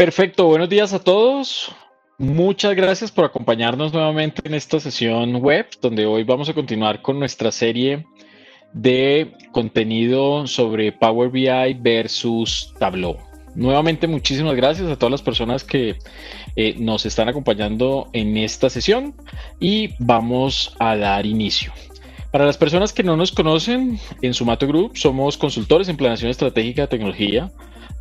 Perfecto, buenos días a todos. Muchas gracias por acompañarnos nuevamente en esta sesión web, donde hoy vamos a continuar con nuestra serie de contenido sobre Power BI versus Tableau. Nuevamente, muchísimas gracias a todas las personas que eh, nos están acompañando en esta sesión y vamos a dar inicio. Para las personas que no nos conocen, en Sumato Group somos consultores en planeación estratégica de tecnología,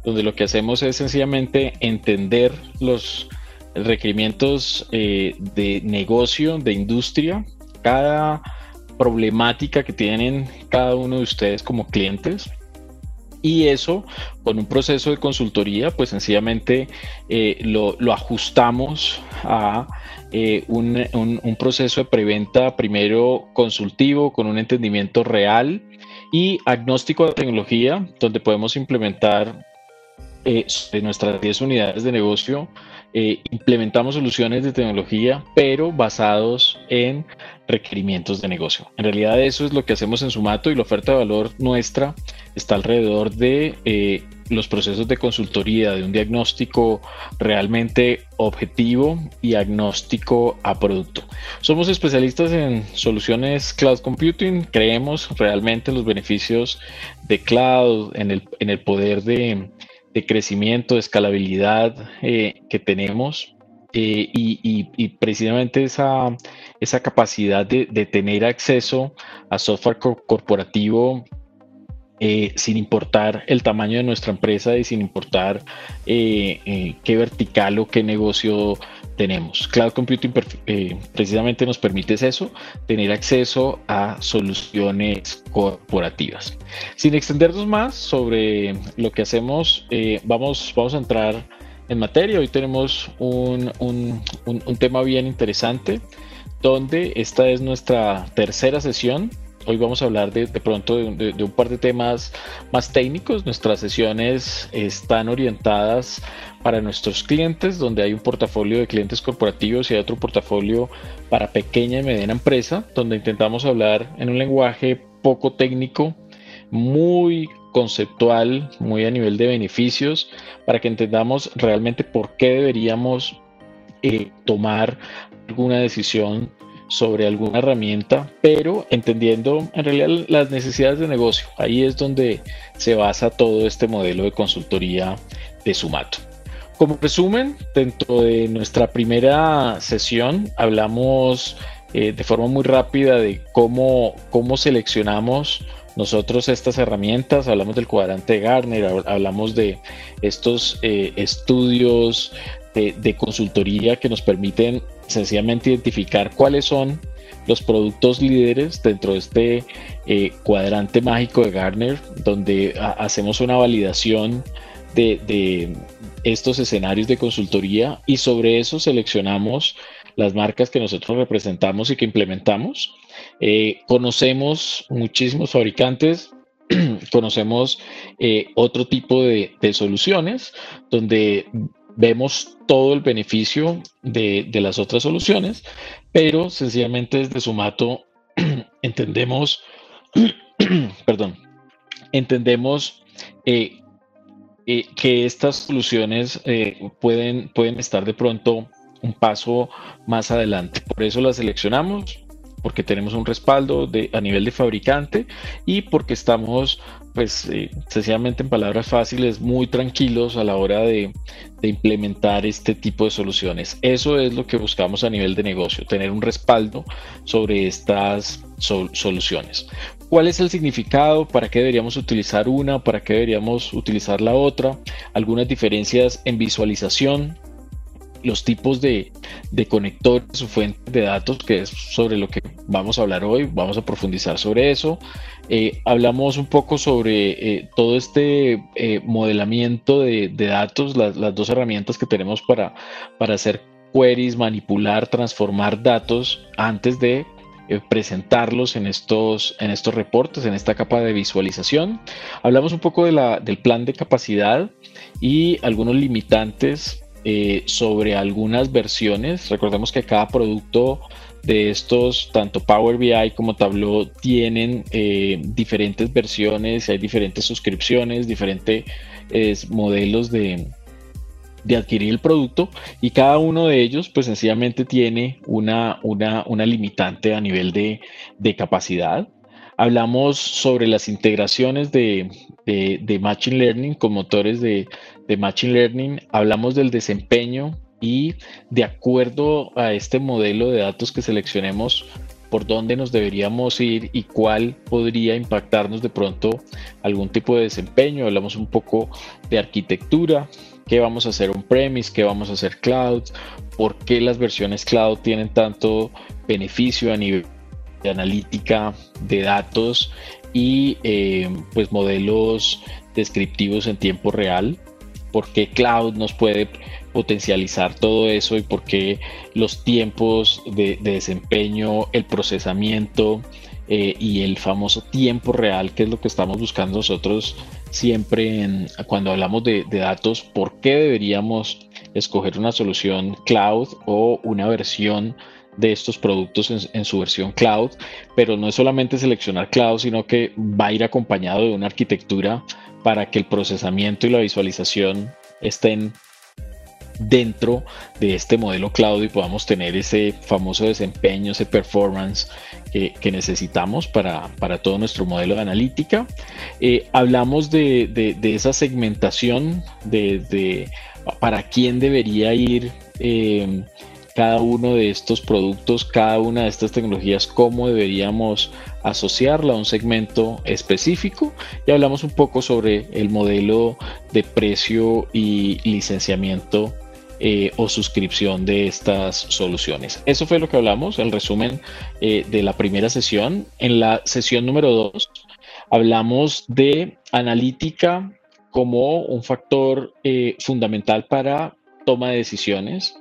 donde lo que hacemos es sencillamente entender los requerimientos eh, de negocio, de industria, cada problemática que tienen cada uno de ustedes como clientes. Y eso con un proceso de consultoría pues sencillamente eh, lo, ajustamos a eh, un, un, proceso de preventa primero consultivo con un entendimiento real y agnóstico de tecnología donde podemos implementar eh, nuestras 10 unidades de negocio eh, implementamos soluciones de tecnología, pero basados en requerimientos de negocio. En realidad eso es lo que hacemos en Sumato y la oferta de valor nuestra está alrededor de eh, los procesos de consultoría, de un diagnóstico realmente objetivo y agnóstico a producto. Somos especialistas en soluciones cloud computing, creemos realmente en los beneficios de cloud, en el, en el poder de de crecimiento, de escalabilidad eh, que tenemos eh, y, precisamente esa, esa capacidad de, tener acceso a software corporativo eh, sin importar el tamaño de nuestra empresa y sin importar qué vertical o qué negocio tenemos. Cloud Computing eh, precisamente nos permite eso, tener acceso a soluciones corporativas. Sin extendernos más sobre lo que hacemos, eh, vamos, vamos a entrar en materia. Hoy tenemos un, un tema bien interesante, donde esta es nuestra tercera sesión Hoy vamos a hablar de, pronto de, un par de temas más técnicos. Nuestras sesiones están orientadas para nuestros clientes, donde hay un portafolio de clientes corporativos y hay otro portafolio para pequeña y mediana empresa, donde intentamos hablar en un lenguaje poco técnico, muy conceptual, muy a nivel de beneficios, para que entendamos realmente por qué deberíamos eh, tomar alguna decisión sobre alguna herramienta, pero entendiendo en realidad las necesidades de negocio. Ahí es donde se basa todo este modelo de consultoría de Sumato. Como resumen, dentro de nuestra primera sesión hablamos eh, de forma muy rápida de cómo, cómo seleccionamos nosotros estas herramientas, hablamos del cuadrante de Garner, hablamos de estos eh, estudios de, consultoría que nos permiten sencillamente identificar cuáles son los productos líderes dentro de este eh, cuadrante mágico de Gartner, donde hacemos una validación de, estos escenarios de consultoría y sobre eso seleccionamos las marcas que nosotros representamos y que implementamos. Eh, conocemos muchísimos fabricantes, conocemos eh, otro tipo de, de, soluciones donde vemos todo el beneficio de, las otras soluciones, pero sencillamente desde Sumato entendemos, perdón, entendemos eh, eh, que estas soluciones eh, pueden, pueden estar de pronto un paso más adelante. Por eso las seleccionamos, porque tenemos un respaldo a nivel de fabricante y porque estamos pues eh, sencillamente en palabras fáciles, muy tranquilos a la hora de, implementar este tipo de soluciones. Eso es lo que buscamos a nivel de negocio, tener un respaldo sobre estas soluciones. ¿Cuál es el significado? ¿Para qué deberíamos utilizar una? ¿Para qué deberíamos utilizar la otra? Algunas diferencias en visualización, los tipos de, conectores o fuentes de datos, que es sobre lo que vamos a hablar hoy, vamos a profundizar sobre eso. Eh, hablamos un poco sobre eh, todo este eh, modelamiento de, datos, las, dos herramientas que tenemos para, para hacer queries, manipular, transformar datos antes de presentarlos en estos, en estos reportes, en esta capa de visualización. Hablamos un poco de del plan de capacidad y algunos limitantes eh, sobre algunas versiones. Recordemos que cada producto de estos, tanto Power BI como Tableau, tienen eh, diferentes versiones, hay diferentes suscripciones, diferentes modelos de, de adquirir el producto y cada uno de ellos pues sencillamente tiene una, una, una limitante a nivel de, de, capacidad. Hablamos sobre las integraciones de, de, de Machine Learning con motores de, Machine Learning. Hablamos del desempeño y de acuerdo a este modelo de datos que seleccionemos por dónde nos deberíamos ir y cuál podría impactarnos de pronto algún tipo de desempeño. Hablamos un poco de arquitectura, qué vamos a hacer on-premise, qué vamos a hacer cloud, por qué las versiones cloud tienen tanto beneficio a nivel de analítica de datos y eh, pues modelos descriptivos en tiempo real, por qué cloud nos puede potencializar todo eso y por qué los tiempos de, desempeño, el procesamiento eh, y el famoso tiempo real, que es lo que estamos buscando nosotros siempre cuando hablamos de, datos, por qué deberíamos escoger una solución cloud o una versión de estos productos en, su versión cloud, pero no es solamente seleccionar cloud, sino que va a ir acompañado de una arquitectura para que el procesamiento y la visualización estén dentro de este modelo cloud y podamos tener ese famoso desempeño, ese performance que, necesitamos para, para, todo nuestro modelo de analítica. Eh, hablamos de, esa segmentación, de, para quién debería ir eh, cada uno de estos productos, cada una de estas tecnologías, cómo deberíamos asociarla a un segmento específico y hablamos un poco sobre el modelo de precio y licenciamiento eh, o suscripción de estas soluciones. Eso fue lo que hablamos, el resumen eh, de la primera sesión. En la sesión número 2 hablamos de analítica como un factor eh, fundamental para toma de decisiones,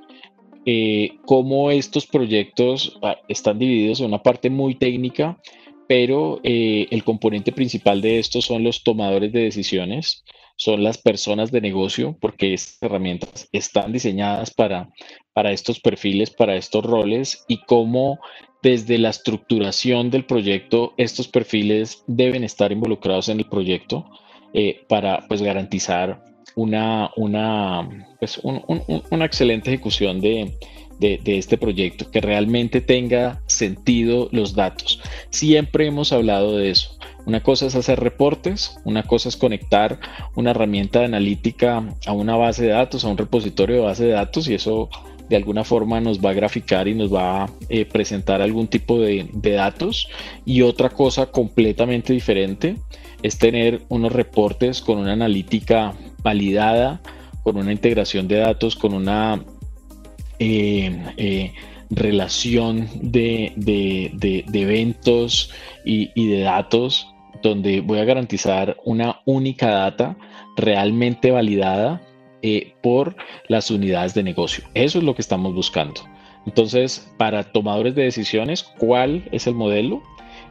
cómo estos proyectos ah, están divididos en una parte muy técnica, pero el componente principal de esto son los tomadores de decisiones son las personas de negocio, porque estas herramientas están diseñadas para, para estos perfiles, para estos roles y cómo desde la estructuración del proyecto estos perfiles deben estar involucrados en el proyecto eh, para pues, garantizar una, una, pues, una excelente ejecución de, de, este proyecto, que realmente tenga sentido los datos. Siempre hemos hablado de eso. Una cosa es hacer reportes, una cosa es conectar una herramienta de analítica a una base de datos, a un repositorio de base de datos y eso de alguna forma nos va a graficar y nos va a eh, presentar algún tipo de, de, datos. Y otra cosa completamente diferente es tener unos reportes con una analítica validada, con una integración de datos, con una eh, eh, relación de, eventos y, de datos donde voy a garantizar una única data realmente validada eh, por las unidades de negocio. Eso es lo que estamos buscando. Entonces, para tomadores de decisiones, ¿cuál es el modelo?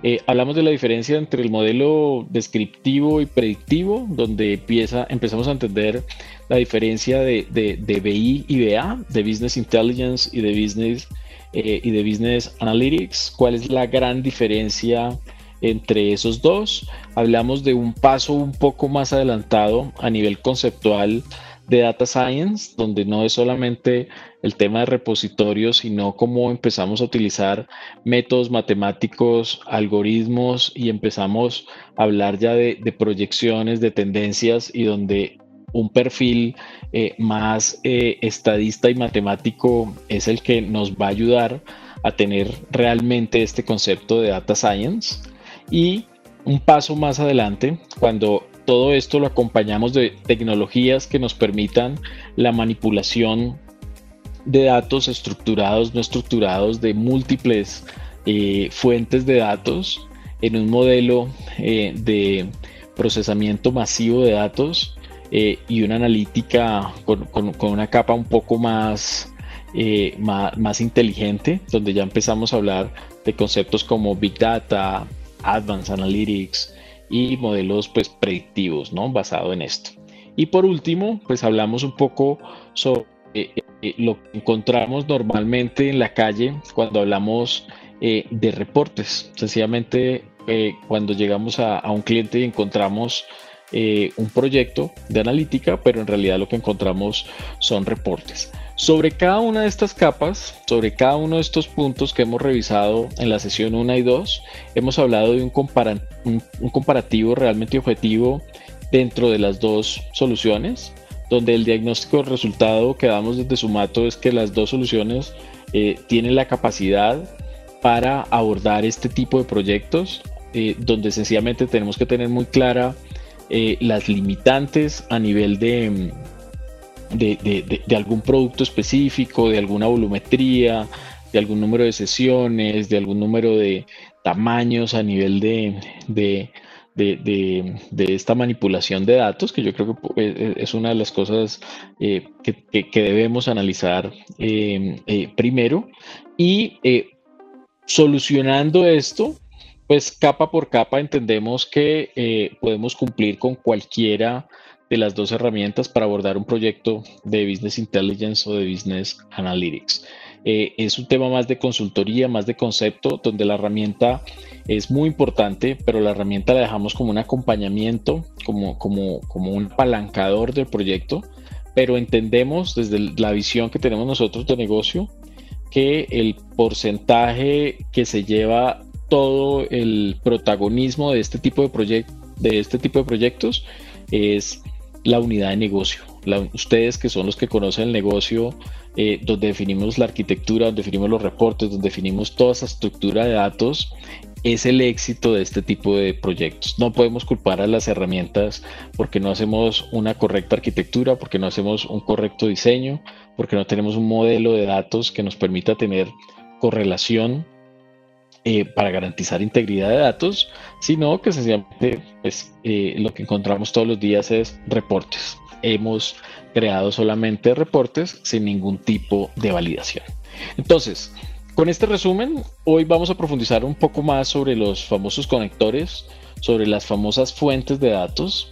Eh, hablamos de la diferencia entre el modelo descriptivo y predictivo, donde empieza, empezamos a entender la diferencia de, de, BI y BA, de Business Intelligence y de Business, eh, y de Business Analytics. ¿Cuál es la gran diferencia entre esos dos? Hablamos de un paso un poco más adelantado a nivel conceptual de Data Science, donde no es solamente el tema de repositorios, sino cómo empezamos a utilizar métodos matemáticos, algoritmos y empezamos a hablar ya de, proyecciones, de tendencias y donde un perfil eh, más eh, estadista y matemático es el que nos va a ayudar a tener realmente este concepto de data science. Y un paso más adelante, cuando todo esto lo acompañamos de tecnologías que nos permitan la manipulación de datos estructurados, no estructurados, de múltiples eh, fuentes de datos en un modelo eh, de procesamiento masivo de datos eh, y una analítica con, una capa un poco más, más, más, inteligente, donde ya empezamos a hablar de conceptos como Big Data, Advanced Analytics, y modelos pues predictivos, ¿no? Basado en esto. Y por último, pues hablamos un poco sobre lo que encontramos normalmente en la calle cuando hablamos eh, de reportes. Sencillamente, cuando llegamos a, un cliente y encontramos eh, un proyecto de analítica, pero en realidad lo que encontramos son reportes. Sobre cada una de estas capas, sobre cada uno de estos puntos que hemos revisado en la sesión 1 y 2, hemos hablado de un, un comparativo realmente objetivo dentro de las dos soluciones, donde el diagnóstico resultado que damos desde Sumato es que las dos soluciones eh, tienen la capacidad para abordar este tipo de proyectos, eh, donde sencillamente tenemos que tener muy clara eh, las limitantes a nivel de, de, algún producto específico, de alguna volumetría, de algún número de sesiones, de algún número de tamaños a nivel de, de, esta manipulación de datos, que yo creo que eh, eh, es una de las cosas eh, que, debemos analizar primero. Y solucionando esto, pues capa por capa entendemos que podemos cumplir con cualquiera de las dos herramientas para abordar un proyecto de Business Intelligence o de Business Analytics. Eh, es un tema más de consultoría, más de concepto, donde la herramienta es muy importante, pero la herramienta la dejamos como un acompañamiento, como, como, como un apalancador del proyecto, pero entendemos desde la visión que tenemos nosotros de negocio que el porcentaje que se lleva todo el protagonismo de este tipo de, de, este tipo de proyectos es la unidad de negocio. Ustedes que son los que conocen el negocio, eh, donde definimos la arquitectura, donde definimos los reportes, donde definimos toda esa estructura de datos, es el éxito de este tipo de proyectos. No podemos culpar a las herramientas porque no hacemos una correcta arquitectura, porque no hacemos un correcto diseño, porque no tenemos un modelo de datos que nos permita tener correlación eh, para garantizar integridad de datos, sino que sencillamente pues, eh, lo que encontramos todos los días es reportes. Hemos creado solamente reportes sin ningún tipo de validación. Entonces, con este resumen, hoy vamos a profundizar un poco más sobre los famosos conectores, sobre las famosas fuentes de datos,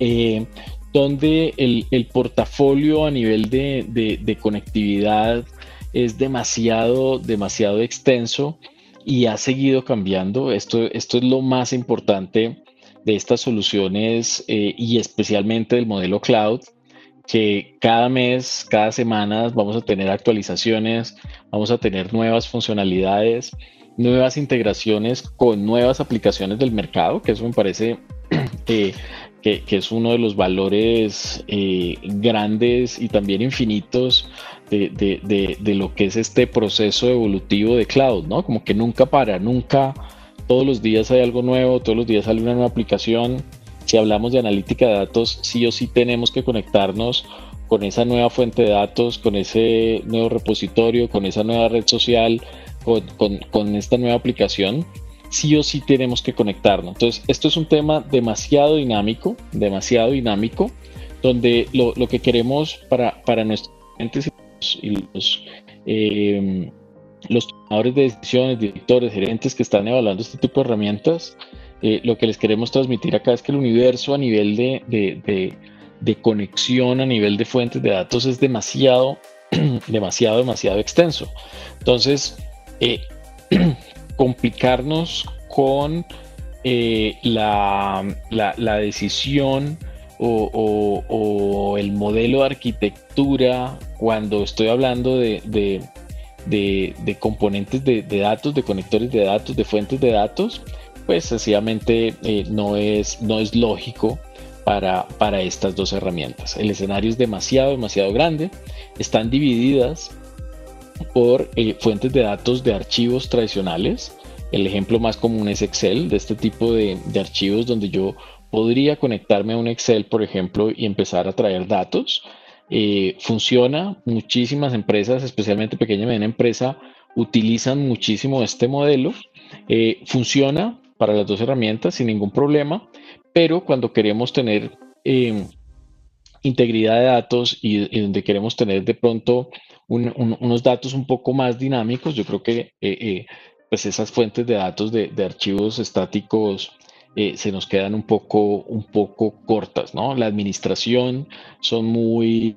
eh, donde el, portafolio a nivel de, de conectividad es demasiado, demasiado extenso y ha seguido cambiando. Esto, esto es lo más importante de estas soluciones eh, y especialmente del modelo cloud, que cada mes, cada semana vamos a tener actualizaciones, vamos a tener nuevas funcionalidades, nuevas integraciones con nuevas aplicaciones del mercado, que eso me parece eh, que, es uno de los valores eh, grandes y también infinitos de, lo que es este proceso evolutivo de cloud, ¿no? Como que nunca para, nunca, todos los días hay algo nuevo, todos los días sale una nueva aplicación. Si hablamos de analítica de datos, sí o sí tenemos que conectarnos con esa nueva fuente de datos, con ese nuevo repositorio, con esa nueva red social, con, esta nueva aplicación, sí o sí tenemos que conectarnos. Entonces, esto es un tema demasiado dinámico, demasiado dinámico, donde lo, que queremos para, para nuestros clientes y los, eh, los tomadores de decisiones, directores, gerentes que están evaluando este tipo de herramientas, eh, lo que les queremos transmitir acá es que el universo a nivel de, de, conexión, a nivel de fuentes de datos es demasiado, demasiado, demasiado extenso. Entonces, eh, complicarnos con la, la, la decisión o, el modelo de arquitectura cuando estoy hablando de, componentes de, datos, de conectores de datos, de fuentes de datos, pues sencillamente eh, no, es, no es lógico para, para estas dos herramientas. El escenario es demasiado, demasiado grande. Están divididas por eh, fuentes de datos de archivos tradicionales. El ejemplo más común es Excel, de este tipo de, de archivos donde yo podría conectarme a un Excel, por ejemplo, y empezar a traer datos. Eh, funciona, muchísimas empresas, especialmente pequeña y mediana empresa, utilizan muchísimo este modelo. Eh, funciona para las dos herramientas sin ningún problema, pero cuando queremos tener em, integridad de datos y, donde queremos tener de pronto unos datos un poco más dinámicos, yo creo que eh, pues esas fuentes de datos de archivos estáticos eh, se nos quedan un poco, un poco cortas, ¿no? La administración son muy,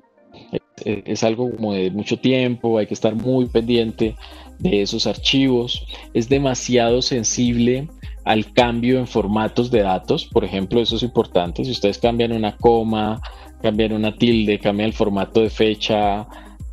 es, algo como de mucho tiempo, hay que estar muy pendiente de esos archivos, es demasiado sensible al cambio en formatos de datos. Por ejemplo, eso es importante. Si ustedes cambian una coma, cambian una tilde, cambian el formato de fecha,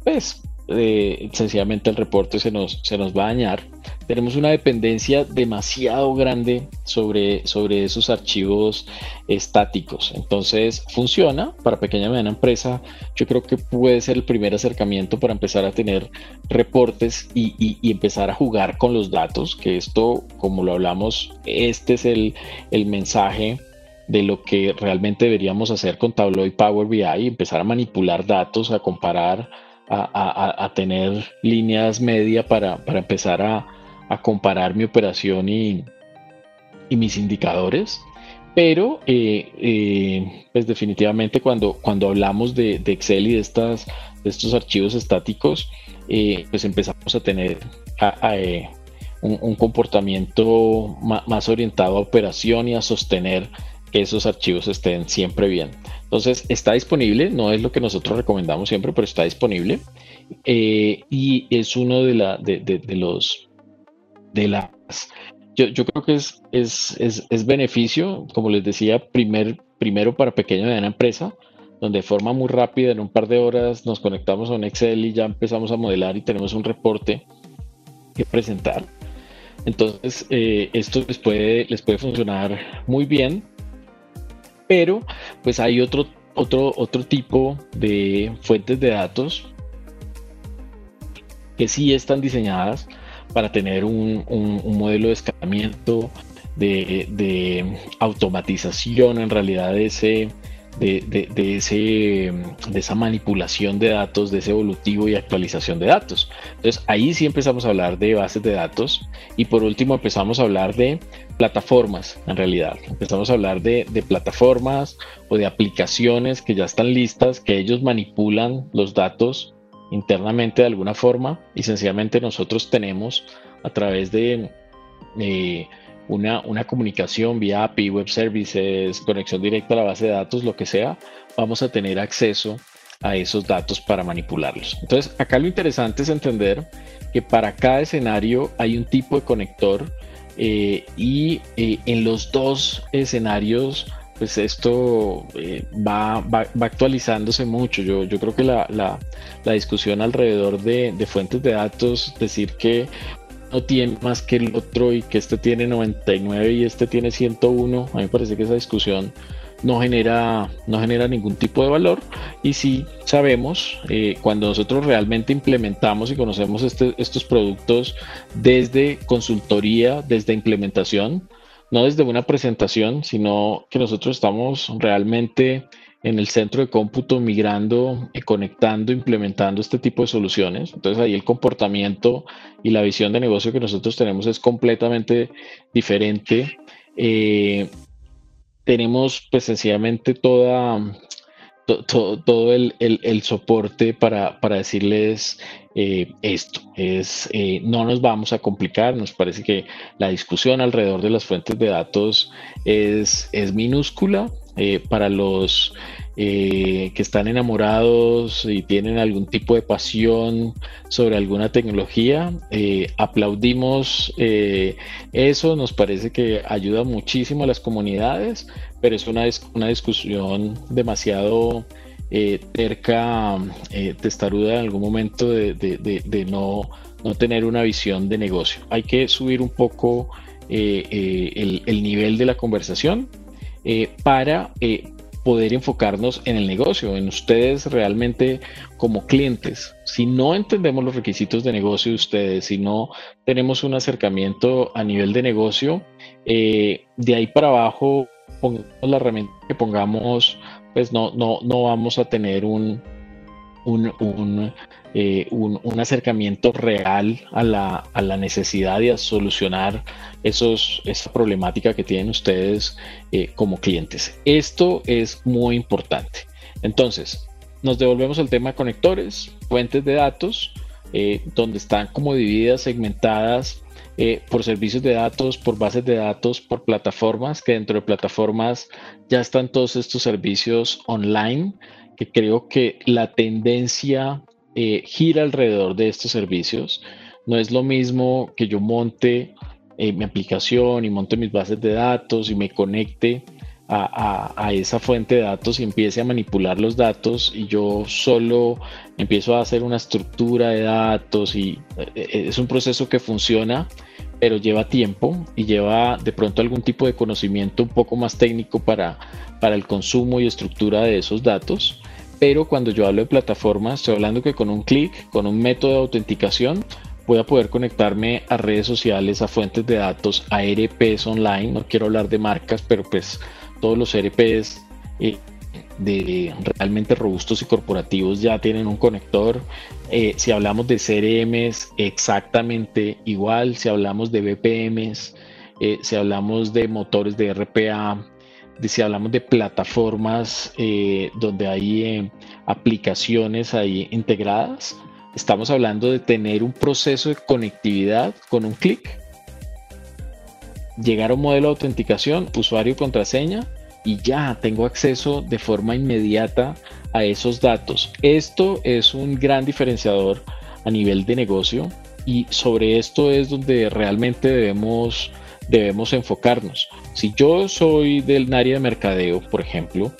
pues eh, sencillamente el reporte se nos, se nos va a dañar. Tenemos una dependencia demasiado grande sobre, sobre esos archivos estáticos. Entonces, funciona para pequeña y mediana empresa. Yo creo que puede ser el primer acercamiento para empezar a tener reportes y, y, empezar a jugar con los datos, que esto, como lo hablamos, este es el, el mensaje de lo que realmente deberíamos hacer con Tableau y Power BI, empezar a manipular datos, a comparar a, tener líneas media para, empezar a, comparar mi operación y, mis indicadores. Pero, eh, eh, pues definitivamente cuando, cuando hablamos de, Excel y de, estas, de estos archivos estáticos, eh, pues empezamos a tener un, comportamiento más orientado a operación y a sostener que esos archivos estén siempre bien. Entonces, está disponible, no es lo que nosotros recomendamos siempre, pero está disponible. Y es uno de, la, de, los, de las, yo, yo creo que es, es, es, es, beneficio, como les decía, primer, primero para pequeña y mediana empresa, donde de forma muy rápida, en un par de horas, nos conectamos a un Excel y ya empezamos a modelar y tenemos un reporte que presentar. Entonces, eh, esto les puede, les puede funcionar muy bien pero pues hay otro, otro, otro tipo de fuentes de datos que sí están diseñadas para tener un, modelo de escalamiento, de, de, automatización en realidad de ese, de, ese, de esa manipulación de datos, de ese evolutivo y actualización de datos. Entonces ahí sí empezamos a hablar de bases de datos y por último empezamos a hablar de plataformas en realidad. Empezamos a hablar de, plataformas o de aplicaciones que ya están listas, que ellos manipulan los datos internamente de alguna forma y sencillamente nosotros tenemos a través de... Eh, una, una comunicación vía API, web services, conexión directa a la base de datos, lo que sea, vamos a tener acceso a esos datos para manipularlos. Entonces, acá lo interesante es entender que para cada escenario hay un tipo de conector eh, y eh, en los dos escenarios, pues esto eh, va, va, actualizándose mucho. Yo, yo creo que la, la, la discusión alrededor de, de, fuentes de datos, decir que no tiene más que el otro y que este tiene 99 y este tiene 101, a mí me parece que esa discusión no genera, no genera ningún tipo de valor y sí sabemos eh, cuando nosotros realmente implementamos y conocemos este, estos productos desde consultoría, desde implementación, no desde una presentación, sino que nosotros estamos realmente en el centro de cómputo migrando, y conectando, implementando este tipo de soluciones. Entonces ahí el comportamiento y la visión de negocio que nosotros tenemos es completamente diferente. Eh, tenemos pues sencillamente toda, todo el, soporte para, decirles eh, esto. Es, eh, no nos vamos a complicar, nos parece que la discusión alrededor de las fuentes de datos es, es minúscula, eh, para los que están enamorados y tienen algún tipo de pasión sobre alguna tecnología. Aplaudimos eso, nos parece que ayuda muchísimo a las comunidades, pero es una, una discusión demasiado terca, testaruda en algún momento de, no, no, tener una visión de negocio. Hay que subir un poco el, el nivel de la conversación eh, para eh, poder enfocarnos en el negocio, en ustedes realmente como clientes. Si no entendemos los requisitos de negocio de ustedes, si no tenemos un acercamiento a nivel de negocio, eh, de ahí para abajo, pongamos la herramienta que pongamos, pues no, no, no vamos a tener un, un, eh, un, acercamiento real a la, a la, necesidad de solucionar esos, esa problemática que tienen ustedes eh, como clientes. Esto es muy importante. Entonces, nos devolvemos al tema de conectores, fuentes de datos, eh, donde están como divididas, segmentadas por servicios de datos, por bases de datos, por plataformas, que dentro de plataformas ya están todos estos servicios online que creo que la tendencia eh, gira alrededor de estos servicios. No es lo mismo que yo monte eh, mi aplicación y monte mis bases de datos y me conecte a, esa fuente de datos y empiece a manipular los datos y yo solo empiezo a hacer una estructura de datos y eh, es un proceso que funciona pero lleva tiempo y lleva de pronto algún tipo de conocimiento un poco más técnico para, para el consumo y estructura de esos datos. Pero cuando yo hablo de plataformas, estoy hablando que con un clic, con un método de autenticación, voy a poder conectarme a redes sociales, a fuentes de datos, a ERPs online. No quiero hablar de marcas, pero pues todos los ERPs eh, de realmente robustos y corporativos ya tienen un conector. Eh, si hablamos de CRMs, exactamente igual. Si hablamos de BPMs, eh, si hablamos de motores de RPA, de, si hablamos de plataformas eh, donde hay aplicaciones ahí integradas, estamos hablando de tener un proceso de conectividad con un clic, llegar a un modelo de autenticación, usuario y contraseña, y ya tengo acceso de forma inmediata a esos datos. Esto es un gran diferenciador a nivel de negocio y sobre esto es donde realmente debemos, debemos enfocarnos. Si yo soy del área de mercadeo, por ejemplo,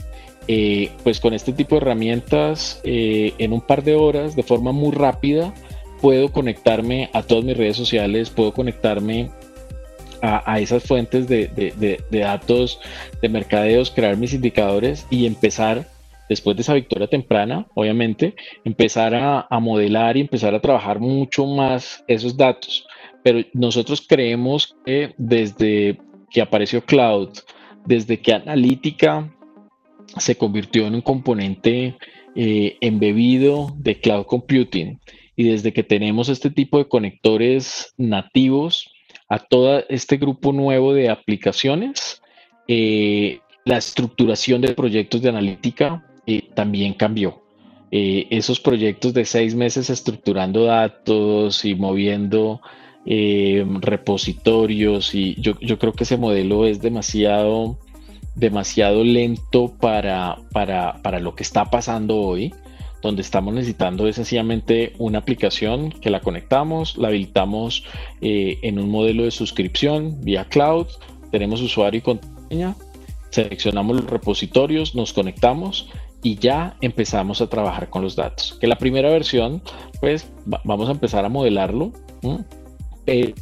eh, pues con este tipo de herramientas, eh, en un par de horas, de forma muy rápida, puedo conectarme a todas mis redes sociales, puedo conectarme a, esas fuentes de, datos de mercadeos, crear mis indicadores y empezar, después de esa victoria temprana, obviamente, empezar a, modelar y empezar a trabajar mucho más esos datos. Pero nosotros creemos que desde que apareció Cloud, desde que Analítica se convirtió en un componente eh, embebido de Cloud Computing y desde que tenemos este tipo de conectores nativos, a todo este grupo nuevo de aplicaciones, eh, la estructuración de proyectos de analítica eh, también cambió. Eh, esos proyectos de seis meses estructurando datos y moviendo repositorios y yo, creo que ese modelo es demasiado, demasiado lento para, para, para lo que está pasando hoy donde estamos necesitando es sencillamente una aplicación que la conectamos, la habilitamos eh, en un modelo de suscripción vía cloud, tenemos usuario y contraseña, seleccionamos los repositorios, nos conectamos y ya empezamos a trabajar con los datos. Que la primera versión, pues vamos a empezar a modelarlo, pero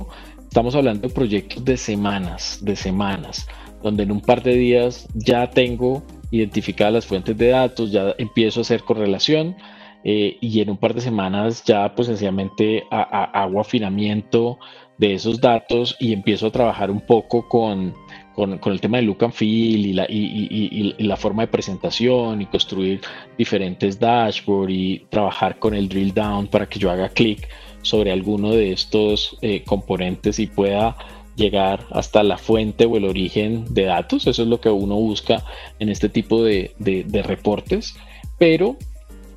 estamos hablando de proyectos de semanas, de semanas, donde en un par de días ya tengo identificar las fuentes de datos, ya empiezo a hacer correlación eh, y en un par de semanas ya pues sencillamente hago afinamiento de esos datos y empiezo a trabajar un poco con, con, el tema de look and feel y la, forma de presentación y construir diferentes dashboards y trabajar con el drill down para que yo haga clic sobre alguno de estos eh, componentes y pueda llegar hasta la fuente o el origen de datos. Eso es lo que uno busca en este tipo de, reportes. Pero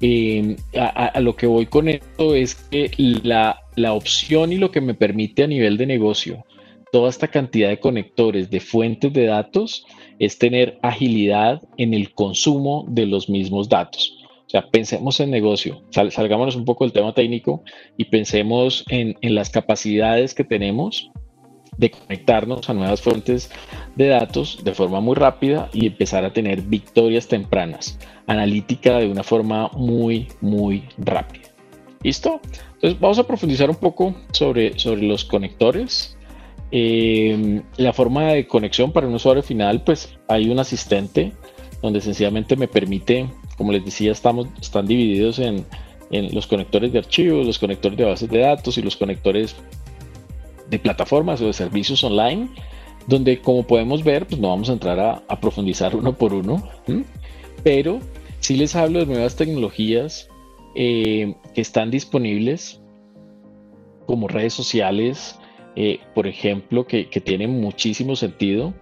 eh, a, lo que voy con esto es que la opción y lo que me permite a nivel de negocio toda esta cantidad de conectores de fuentes de datos es tener agilidad en el consumo de los mismos datos. O sea, pensemos en negocio, salgámonos un poco del tema técnico y pensemos en, en las capacidades que tenemos de conectarnos a nuevas fuentes de datos de forma muy rápida y empezar a tener victorias tempranas, analítica de una forma muy, muy rápida. ¿Listo? Entonces vamos a profundizar un poco sobre, sobre los conectores. Eh, la forma de conexión para un usuario final, pues hay un asistente donde sencillamente me permite, como les decía, estamos, están divididos en, en los conectores de archivos, los conectores de bases de datos y los conectores de plataformas o de servicios online, donde como podemos ver, pues no vamos a entrar a, profundizar uno por uno, pero sí les hablo de nuevas tecnologías eh, que están disponibles como redes sociales, eh, por ejemplo, que, que tienen muchísimo sentido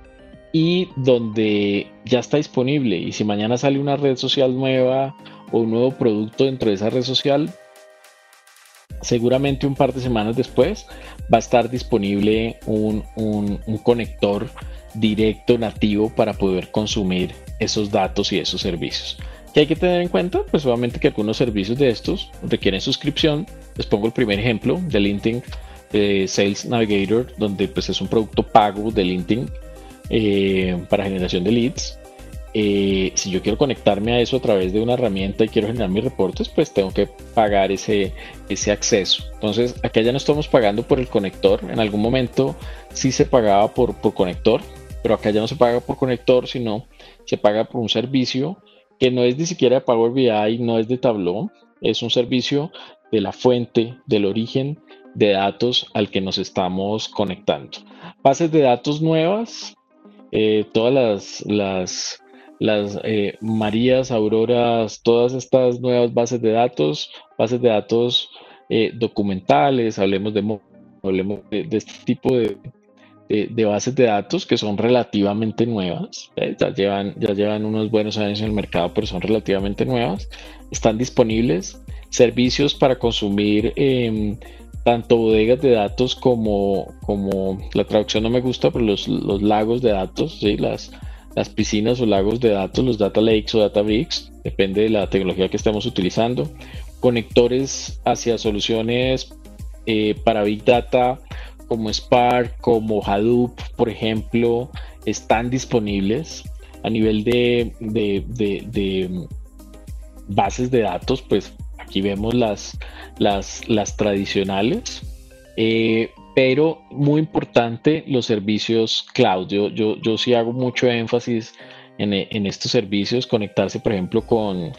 y donde ya está disponible. Y si mañana sale una red social nueva o un nuevo producto dentro de esa red social, seguramente un par de semanas después va a estar disponible un, conector directo nativo para poder consumir esos datos y esos servicios. ¿Qué hay que tener en cuenta? Pues obviamente que algunos servicios de estos requieren suscripción. Les pongo el primer ejemplo de LinkedIn Sales Navigator, donde pues es un producto pago de LinkedIn eh, para generación de leads. Eh, si yo quiero conectarme a eso a través de una herramienta y quiero generar mis reportes, pues tengo que pagar ese, ese acceso. Entonces, acá ya no estamos pagando por el conector. En algún momento sí se pagaba por, por conector, pero acá ya no se paga por conector, sino se paga por un servicio que no es ni siquiera de Power BI, no es de Tableau, es un servicio de la fuente, del origen de datos al que nos estamos conectando. Bases de datos nuevas, eh, todas las, las, las eh, Marías, Auroras, todas estas nuevas bases de datos, bases de datos eh, documentales, hablemos de, hablemos de, este tipo de, de, bases de datos que son relativamente nuevas, ya, llevan, ya llevan unos buenos años en el mercado, pero son relativamente nuevas, están disponibles, servicios para consumir em, tanto bodegas de datos como, como la traducción no me gusta, pero los, los lagos de datos, ¿sí? las, las piscinas o lagos de datos, los data lakes o data bricks, depende de la tecnología que estemos utilizando, conectores hacia soluciones eh, para Big Data como Spark, como Hadoop, por ejemplo, están disponibles a nivel de, de, de bases de datos, pues Aquí vemos las, las, las tradicionales, eh, pero muy importante los servicios cloud. Yo, yo, yo sí hago mucho énfasis en, en estos servicios, conectarse, por ejemplo, con,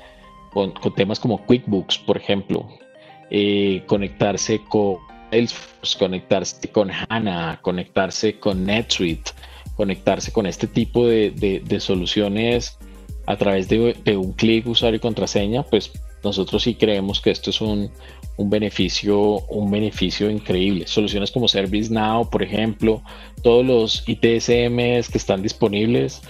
con, temas como QuickBooks, por ejemplo, eh, conectarse con Salesforce, conectarse con HANA, conectarse con NetSuite, conectarse con este tipo de, de, soluciones a través de, de un clic, usuario y contraseña, pues nosotros sí creemos que esto es un, beneficio, un beneficio increíble. Soluciones como ServiceNow, por ejemplo, todos los ITSMs que están disponibles.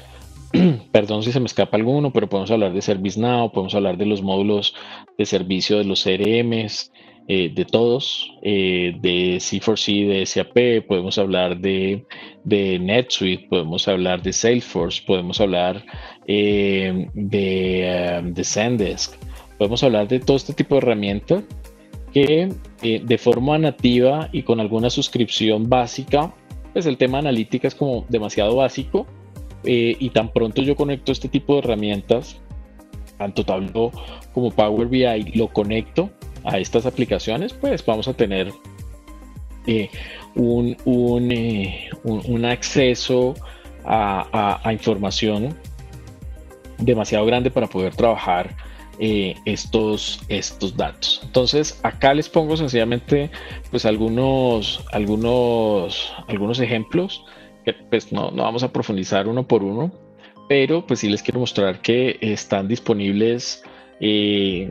Perdón si se me escapa alguno, pero podemos hablar de ServiceNow, podemos hablar de los módulos de servicio de los CRMs, eh, de todos, eh, de C4C, de SAP, podemos hablar de, de, NetSuite, podemos hablar de Salesforce, podemos hablar eh, de, de Zendesk podemos hablar de todo este tipo de herramientas que eh, de forma nativa y con alguna suscripción básica, pues el tema analítica es como demasiado básico eh, y tan pronto yo conecto este tipo de herramientas, tanto Tableau como Power BI, lo conecto a estas aplicaciones, pues vamos a tener eh, un, un, acceso a, a información demasiado grande para poder trabajar eh, estos, estos datos. Entonces, acá les pongo sencillamente pues algunos, algunos, algunos ejemplos que pues no, no vamos a profundizar uno por uno, pero pues sí les quiero mostrar que están disponibles eh,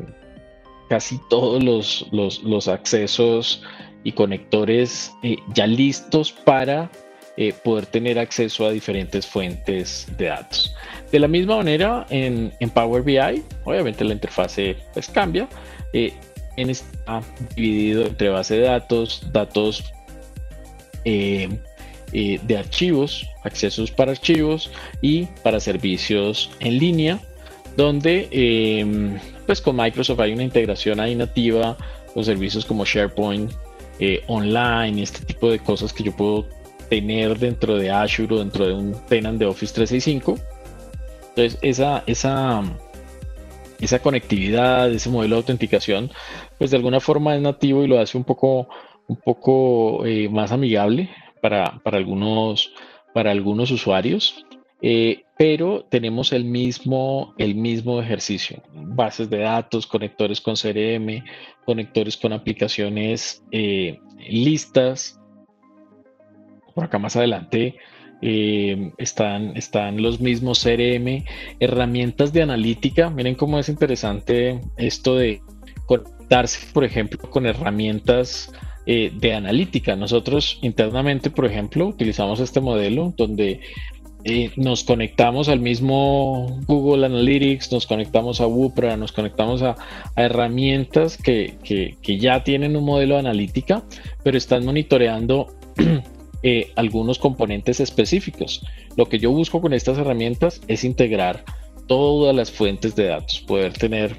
casi todos los, los, los, accesos y conectores eh, ya listos para poder tener acceso a diferentes fuentes de datos. De la misma manera, en, Power BI, obviamente la interfase pues, cambia. Eh, en está dividido entre base de datos, datos eh, eh, de archivos, accesos para archivos y para servicios en línea, donde em, pues con Microsoft hay una integración ahí nativa con servicios como SharePoint online este tipo de cosas que yo puedo tener dentro de Azure o dentro de un tenant de Office 365 entonces, esa, esa, esa conectividad, ese modelo de autenticación, pues de alguna forma es nativo y lo hace un poco, un poco eh, más amigable para, algunos, para algunos usuarios. Eh, pero tenemos el mismo, el mismo ejercicio, bases de datos, conectores con CRM, conectores con aplicaciones eh, listas. Por acá más adelante eh, están, están los mismos CRM, herramientas de analítica. Miren cómo es interesante esto de conectarse, por ejemplo, con herramientas eh, de analítica. Nosotros internamente, por ejemplo, utilizamos este modelo donde eh, nos conectamos al mismo Google Analytics, nos conectamos a Wupra, nos conectamos a, herramientas que, que, ya tienen un modelo de analítica, pero están monitoreando Eh, algunos componentes específicos. Lo que yo busco con estas herramientas es integrar todas las fuentes de datos, poder tener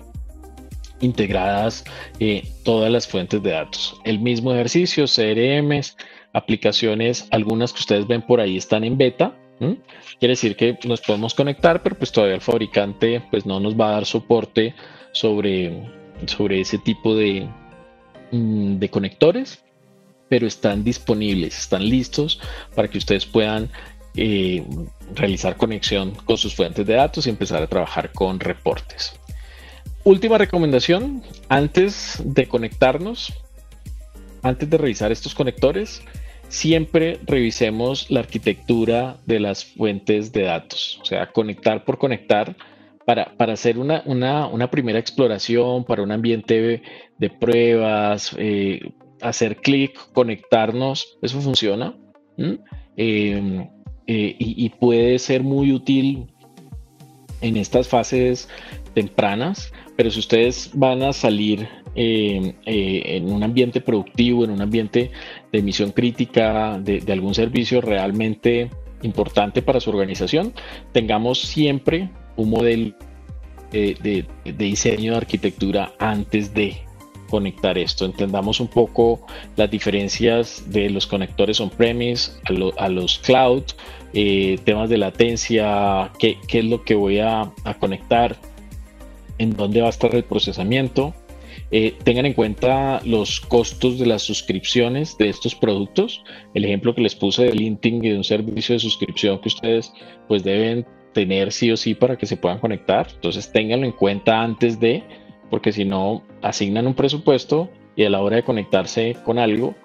integradas eh, todas las fuentes de datos. El mismo ejercicio, CRMs, aplicaciones, algunas que ustedes ven por ahí están en beta. Quiere decir que nos podemos conectar, pero pues todavía el fabricante pues no nos va a dar soporte sobre, sobre ese tipo de, mm, de conectores, pero están disponibles, están listos para que ustedes puedan eh, realizar conexión con sus fuentes de datos y empezar a trabajar con reportes. Última recomendación, antes de conectarnos, antes de revisar estos conectores, siempre revisemos la arquitectura de las fuentes de datos, o sea, conectar por conectar para, hacer una, primera exploración, para un ambiente de, pruebas, eh, hacer clic, conectarnos, eso funciona. Em, eh, y, puede ser muy útil en estas fases tempranas, pero si ustedes van a salir em, eh, en un ambiente productivo, en un ambiente de emisión crítica de, algún servicio realmente importante para su organización, tengamos siempre un modelo de, diseño de arquitectura antes de conectar esto. Entendamos un poco las diferencias de los conectores on-premise a, los cloud, eh, temas de latencia, qué, es lo que voy a, conectar, en dónde va a estar el procesamiento. Eh, tengan en cuenta los costos de las suscripciones de estos productos. El ejemplo que les puse de linting y de un servicio de suscripción que ustedes pues deben tener sí o sí para que se puedan conectar. Entonces ténganlo en cuenta antes de, porque si no, asignan un presupuesto y a la hora de conectarse con algo,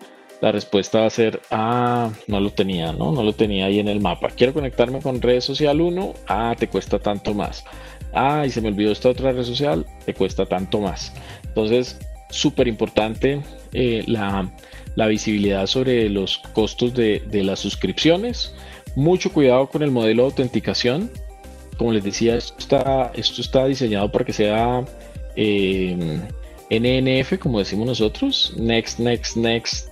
la respuesta va a ser, ah, no lo tenía, ¿no? No lo tenía ahí en el mapa. Quiero conectarme con red social 1, ah, te cuesta tanto más. Ah, y se me olvidó esta otra red social, te cuesta tanto más. Entonces, súper importante eh, la, visibilidad sobre los costos de, de las suscripciones mucho cuidado con el modelo de autenticación. Como les decía, esto está, esto está diseñado para que sea eh, NNF, como decimos nosotros, Next, Next, Next,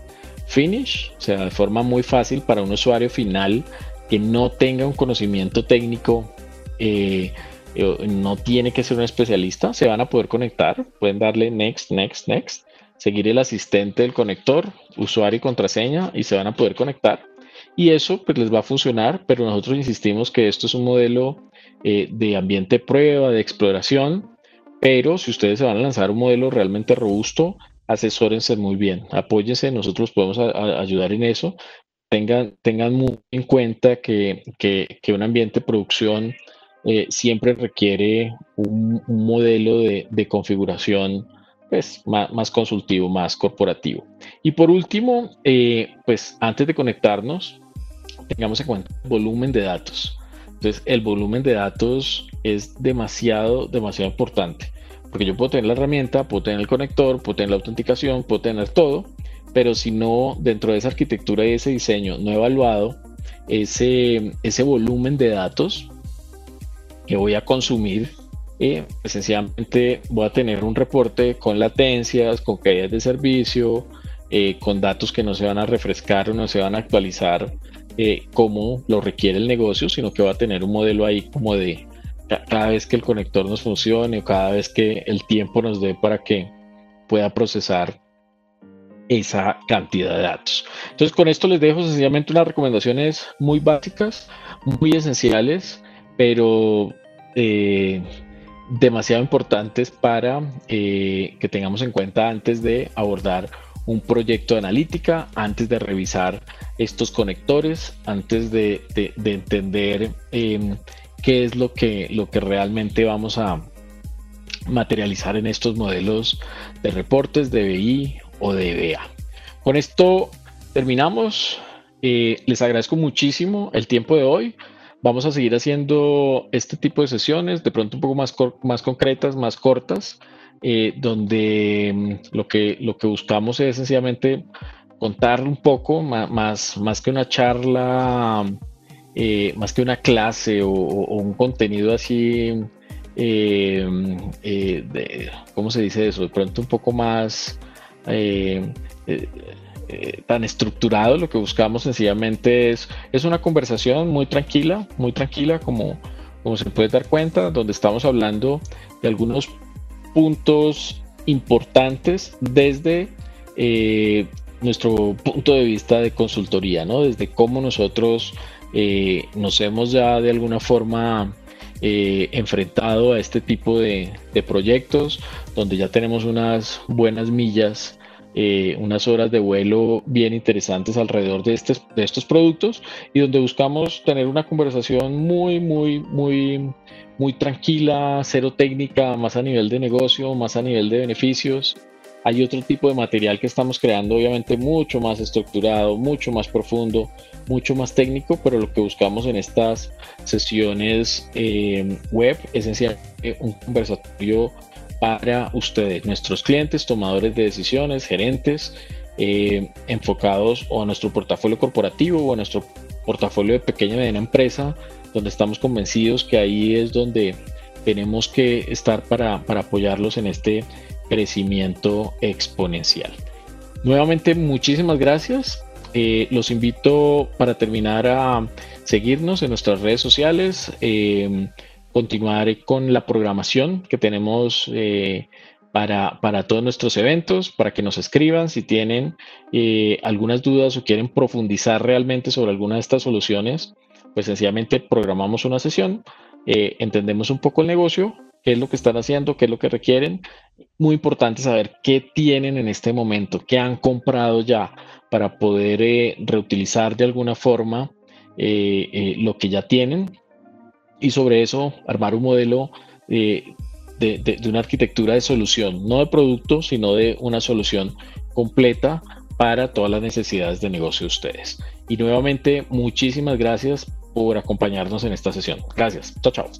Finish, o sea, de forma muy fácil para un usuario final que no tenga un conocimiento técnico, eh, eh, no tiene que ser un especialista, se van a poder conectar, pueden darle Next, Next, Next, seguir el asistente del conector, usuario y contraseña y se van a poder conectar. Y eso pues les va a funcionar, pero nosotros insistimos que esto es un modelo eh, de ambiente prueba, de exploración, pero si ustedes se van a lanzar un modelo realmente robusto, asesórense muy bien, apóyense, nosotros podemos ayudar en eso. Tengan, tengan muy en cuenta que, un ambiente de producción eh, siempre requiere un, modelo de, configuración pues, más, consultivo, más corporativo. Y por último, eh, pues antes de conectarnos, tengamos en cuenta el volumen de datos. Entonces, el volumen de datos es demasiado, demasiado importante. Porque yo puedo tener la herramienta, puedo tener el conector, puedo tener la autenticación, puedo tener todo, pero si no, dentro de esa arquitectura y ese diseño no he evaluado ese, ese volumen de datos que voy a consumir, eh, esencialmente voy a tener un reporte con latencias, con caídas de servicio, eh, con datos que no se van a refrescar o no se van a actualizar eh, como lo requiere el negocio, sino que va a tener un modelo ahí como de cada vez que el conector nos funcione o cada vez que el tiempo nos dé para que pueda procesar esa cantidad de datos. Entonces con esto les dejo sencillamente unas recomendaciones muy básicas, muy esenciales, pero eh, demasiado importantes para eh, que tengamos en cuenta antes de abordar un proyecto de analítica antes de revisar estos conectores, antes de, entender em, qué es lo que, lo que realmente vamos a materializar en estos modelos de reportes de BI o de BA. Con esto terminamos. Eh, les agradezco muchísimo el tiempo de hoy. Vamos a seguir haciendo este tipo de sesiones, de pronto un poco más, más concretas, más cortas. Eh, donde mm, lo que, lo que buscamos es sencillamente contar un poco, más, más, que una charla, eh, más que una clase o, un contenido así, eh, de, ¿cómo se dice eso? De pronto un poco más tan estructurado, lo que buscamos sencillamente es, es una conversación muy tranquila, muy tranquila como, como se puede dar cuenta, donde estamos hablando de algunos puntos importantes desde eh, nuestro punto de vista de consultoría, ¿no? Desde cómo nosotros eh, nos hemos ya de alguna forma eh, enfrentado a este tipo de, proyectos, donde ya tenemos unas buenas millas, unas horas de vuelo bien interesantes alrededor de, de estos productos y donde buscamos tener una conversación muy, muy, muy muy tranquila, cero técnica, más a nivel de negocio, más a nivel de beneficios. Hay otro tipo de material que estamos creando, obviamente mucho más estructurado, mucho más profundo, mucho más técnico, pero lo que buscamos en estas sesiones eh, web es esencialmente un conversatorio para ustedes, nuestros clientes, tomadores de decisiones, gerentes, eh, enfocados o a nuestro portafolio corporativo o a nuestro portafolio de pequeña y mediana empresa donde estamos convencidos que ahí es donde tenemos que estar para, apoyarlos en este crecimiento exponencial. Nuevamente, muchísimas gracias. Eh, los invito para terminar a seguirnos en nuestras redes sociales, eh, continuar con la programación que tenemos eh, para, todos nuestros eventos, para que nos escriban si tienen algunas dudas o quieren profundizar realmente sobre alguna de estas soluciones pues sencillamente programamos una sesión, eh, entendemos un poco el negocio, qué es lo que están haciendo, qué es lo que requieren. Muy importante saber qué tienen en este momento, qué han comprado ya para poder eh, reutilizar de alguna forma eh, lo que ya tienen y sobre eso armar un modelo de, una arquitectura de solución, no de producto, sino de una solución completa para todas las necesidades de negocio de ustedes. Y nuevamente, muchísimas gracias por acompañarnos en esta sesión. Gracias. Chao, chao.